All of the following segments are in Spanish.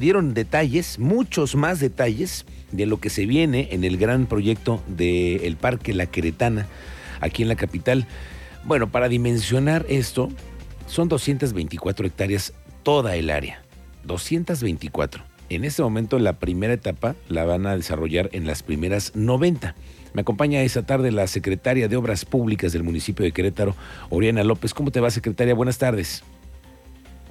dieron detalles, muchos más detalles de lo que se viene en el gran proyecto del Parque La Queretana, aquí en la capital. Bueno, para dimensionar esto, son 224 hectáreas toda el área. 224. En este momento la primera etapa la van a desarrollar en las primeras 90. Me acompaña esta tarde la secretaria de Obras Públicas del municipio de Querétaro, Oriana López. ¿Cómo te va, secretaria? Buenas tardes.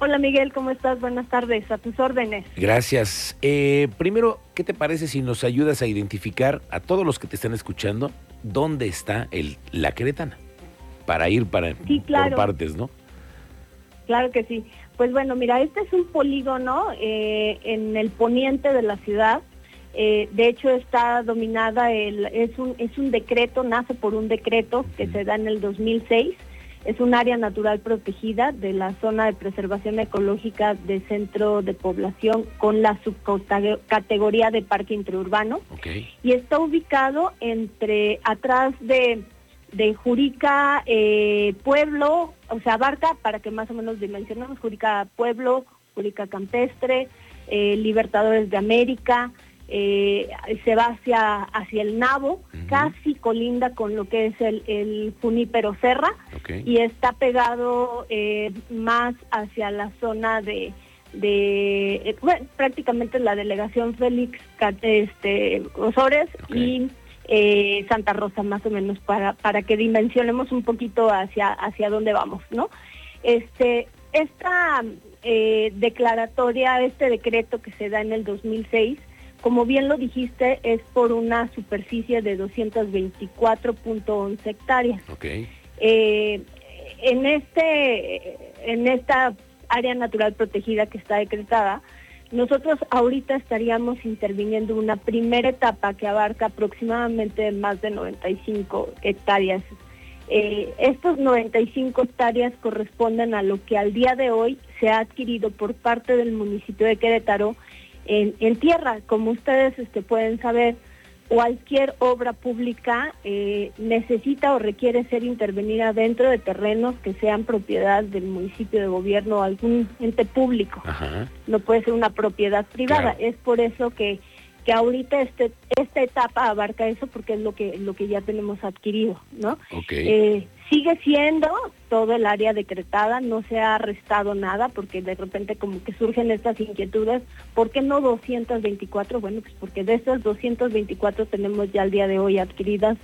Hola Miguel, ¿cómo estás? Buenas tardes, a tus órdenes. Gracias. Eh, primero, ¿qué te parece si nos ayudas a identificar a todos los que te están escuchando dónde está el, la Queretana? Para ir para, por partes, ¿no? Claro que sí. Pues bueno, mira, este es un polígono eh, en el poniente de la ciudad. Eh, de hecho, está dominada, el, es, un, es un decreto, nace por un decreto que se da en el 2006 es un área natural protegida de la zona de preservación ecológica de centro de población con la subcategoría de parque interurbano. Y está ubicado entre, atrás de, de Jurica eh, Pueblo, o sea, abarca, para que más o menos dimensionemos, Jurica Pueblo, Jurica Campestre, eh, Libertadores de América, eh, se va hacia, hacia el Nabo, casi colinda con lo que es el, el Junípero Serra y está pegado eh, más hacia la zona de, de eh, bueno, prácticamente la delegación Félix este, Osores y Santa Rosa más o menos para, para que dimensionemos un poquito hacia, hacia dónde vamos, ¿no? Este, esta declaratoria, este decreto que se da en el 2006, como bien lo dijiste, es por una superficie de 224.11 hectáreas. Okay. Eh, en, este, en esta área natural protegida que está decretada, nosotros ahorita estaríamos interviniendo una primera etapa que abarca aproximadamente más de 95 hectáreas. Eh, estos 95 hectáreas corresponden a lo que al día de hoy se ha adquirido por parte del municipio de Querétaro en, tierra. Como ustedes este, pueden saber, cualquier obra pública eh, necesita o requiere ser intervenida dentro de terrenos que sean propiedad del municipio de gobierno o algún ente público. No puede ser una propiedad privada. Es por eso que, que ahorita este, esta etapa abarca eso porque es lo que, lo que ya tenemos adquirido, ¿no? Eh, sigue siendo todo el área decretada, no se ha arrestado nada porque de repente como que surgen estas inquietudes, ¿por qué no 224? Bueno, pues porque de esas 224 tenemos ya al día de hoy adquiridas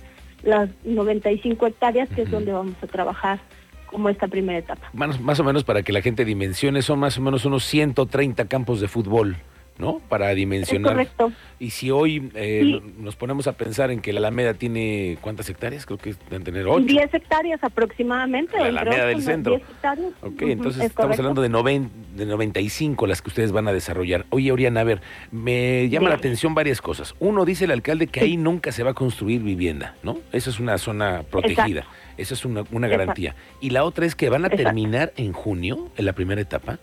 las 95 hectáreas, que es donde vamos a trabajar como esta primera etapa. Más, más o menos para que la gente dimensione, son más o menos unos 130 campos de fútbol. ¿No? Para dimensionar. correcto. Y si hoy eh, nos ponemos a pensar en que la Alameda tiene cuántas hectáreas, creo que deben tener 8. 10 hectáreas aproximadamente. La Alameda del centro. 10 hectáreas. Ok, entonces estamos hablando de, noven, de 95 las que ustedes van a desarrollar. Oye, Oriana, a ver, me llama la atención varias cosas. Uno, dice el alcalde que ahí nunca se va a construir vivienda, ¿no? Esa es una zona protegida. Esa es una, una garantía. Y la otra es que van a terminar en junio, en la primera etapa.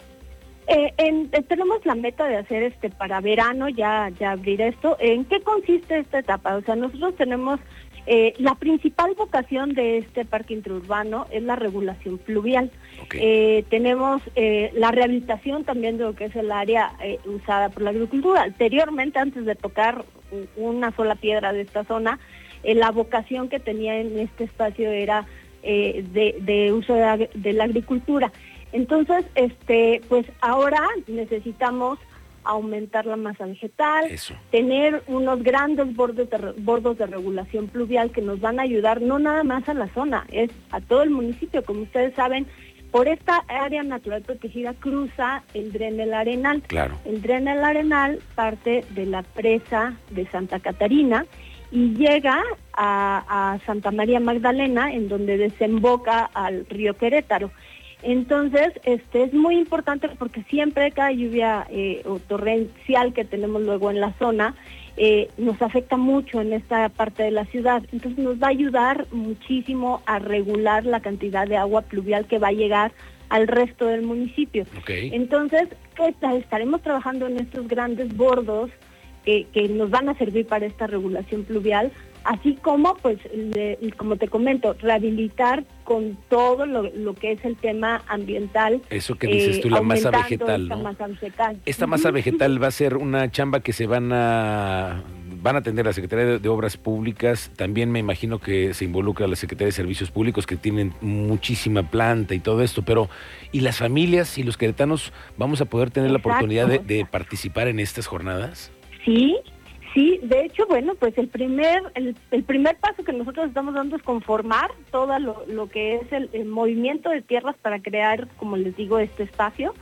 Eh, en, eh, tenemos la meta de hacer este para verano ya ya abrir esto. ¿En qué consiste esta etapa? O sea, nosotros tenemos eh, la principal vocación de este parque interurbano es la regulación pluvial. tenemos la rehabilitación también de lo que es el área usada por la agricultura. Anteriormente, antes de tocar una sola piedra de esta zona, la vocación que tenía en este espacio era de, uso de la agricultura. Entonces, este, pues ahora necesitamos aumentar la masa vegetal, tener unos grandes bordes de, bordos de regulación pluvial que nos van a ayudar no nada más a la zona, es a todo el municipio. Como ustedes saben, por esta área natural protegida cruza el dren del Arenal. Claro. El dren del Arenal parte de la presa de Santa Catarina y llega a, a Santa María Magdalena, en donde desemboca al río Querétaro. Entonces, este es muy importante porque siempre cada lluvia eh, o torrencial que tenemos luego en la zona eh, nos afecta mucho en esta parte de la ciudad. Entonces nos va a ayudar muchísimo a regular la cantidad de agua pluvial que va a llegar al resto del municipio. Entonces, estaremos trabajando en estos grandes bordos que, que nos van a servir para esta regulación pluvial así como, pues, como te comento, rehabilitar con todo lo, que es el tema ambiental. Eso que dices tú, la masa vegetal, esta Masa vegetal. Esta masa vegetal va a ser una chamba que se van a van a atender la Secretaría de Obras Públicas, también me imagino que se involucra la Secretaría de Servicios Públicos, que tienen muchísima planta y todo esto, pero ¿y las familias y los queretanos vamos a poder tener la oportunidad de, de participar en estas jornadas? Sí, Sí, de hecho, bueno, pues el primer el, primer paso que nosotros estamos dando es conformar todo lo, que es el, movimiento de tierras para crear, como les digo, este espacio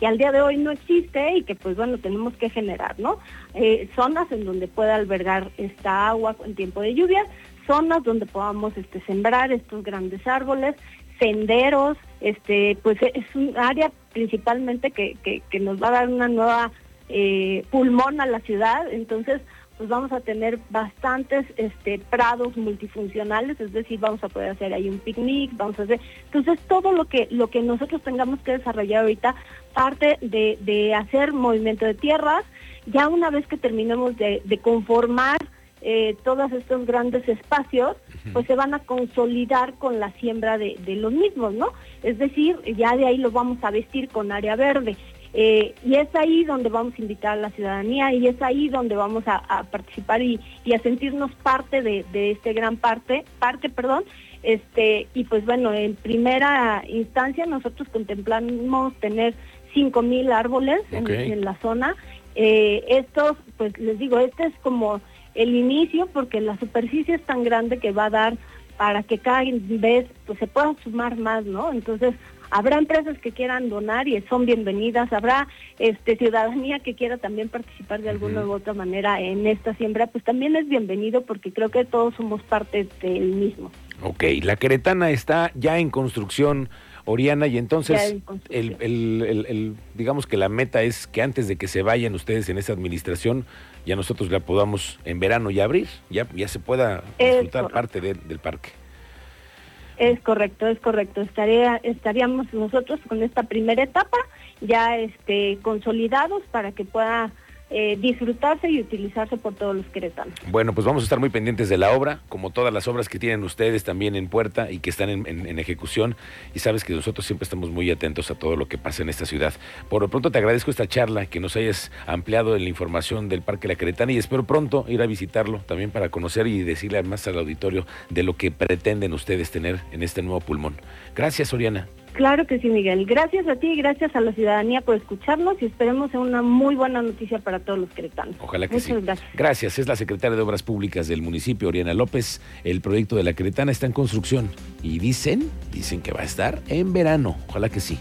que al día de hoy no existe y que pues bueno, tenemos que generar, ¿no? Eh, zonas en donde pueda albergar esta agua en tiempo de lluvia, zonas donde podamos este, sembrar estos grandes árboles, senderos, este, pues es un área principalmente que, que, nos va a dar una nueva eh, pulmón a la ciudad, entonces pues vamos a tener bastantes este, prados multifuncionales, es decir, vamos a poder hacer ahí un picnic, vamos a hacer, entonces todo lo que lo que nosotros tengamos que desarrollar ahorita parte de, hacer movimiento de tierras, ya una vez que terminemos de, conformar eh, todos estos grandes espacios, pues se van a consolidar con la siembra de, de, los mismos, ¿no? Es decir, ya de ahí lo vamos a vestir con área verde. Eh, y es ahí donde vamos a invitar a la ciudadanía y es ahí donde vamos a, participar y, a sentirnos parte de, este gran parte, parte, perdón, este, y pues bueno, en primera instancia nosotros contemplamos tener 5 mil árboles en, la zona. Eh, estos, pues les digo, este es como el inicio porque la superficie es tan grande que va a dar para que cada vez pues, se puedan sumar más, ¿no? Entonces, Habrá empresas que quieran donar y son bienvenidas, habrá este ciudadanía que quiera también participar de alguna u otra manera en esta siembra, pues también es bienvenido porque creo que todos somos parte del mismo. Ok, la queretana está ya en construcción. Oriana, y entonces el, el, digamos que la meta es que antes de que se vayan ustedes en esa administración, ya nosotros la podamos en verano ya abrir, ya, ya se pueda disfrutar parte del parque. Es correcto, es correcto. Estaría, estaríamos nosotros con esta primera etapa ya este, consolidados para que pueda eh, disfrutarse y utilizarse por todos los queretanos. Bueno, pues vamos a estar muy pendientes de la obra, como todas las obras que tienen ustedes también en puerta y que están en, ejecución. Y sabes que nosotros siempre estamos muy atentos a todo lo que pasa en esta ciudad. Por lo pronto te agradezco esta charla, que nos hayas ampliado en la información del Parque La Queretana y espero pronto ir a visitarlo también para conocer y decirle más al auditorio de lo que pretenden ustedes tener en este nuevo pulmón. Gracias, Oriana. Claro que sí, Miguel. Gracias a ti y gracias a la ciudadanía por escucharnos y esperemos una muy buena noticia para todos los queretanos. Ojalá que sí. Gracias. gracias. Es la secretaria de Obras Públicas del municipio, Oriana López. El proyecto de la Queretana está en construcción y dicen, dicen que va a estar en verano. Ojalá que sí.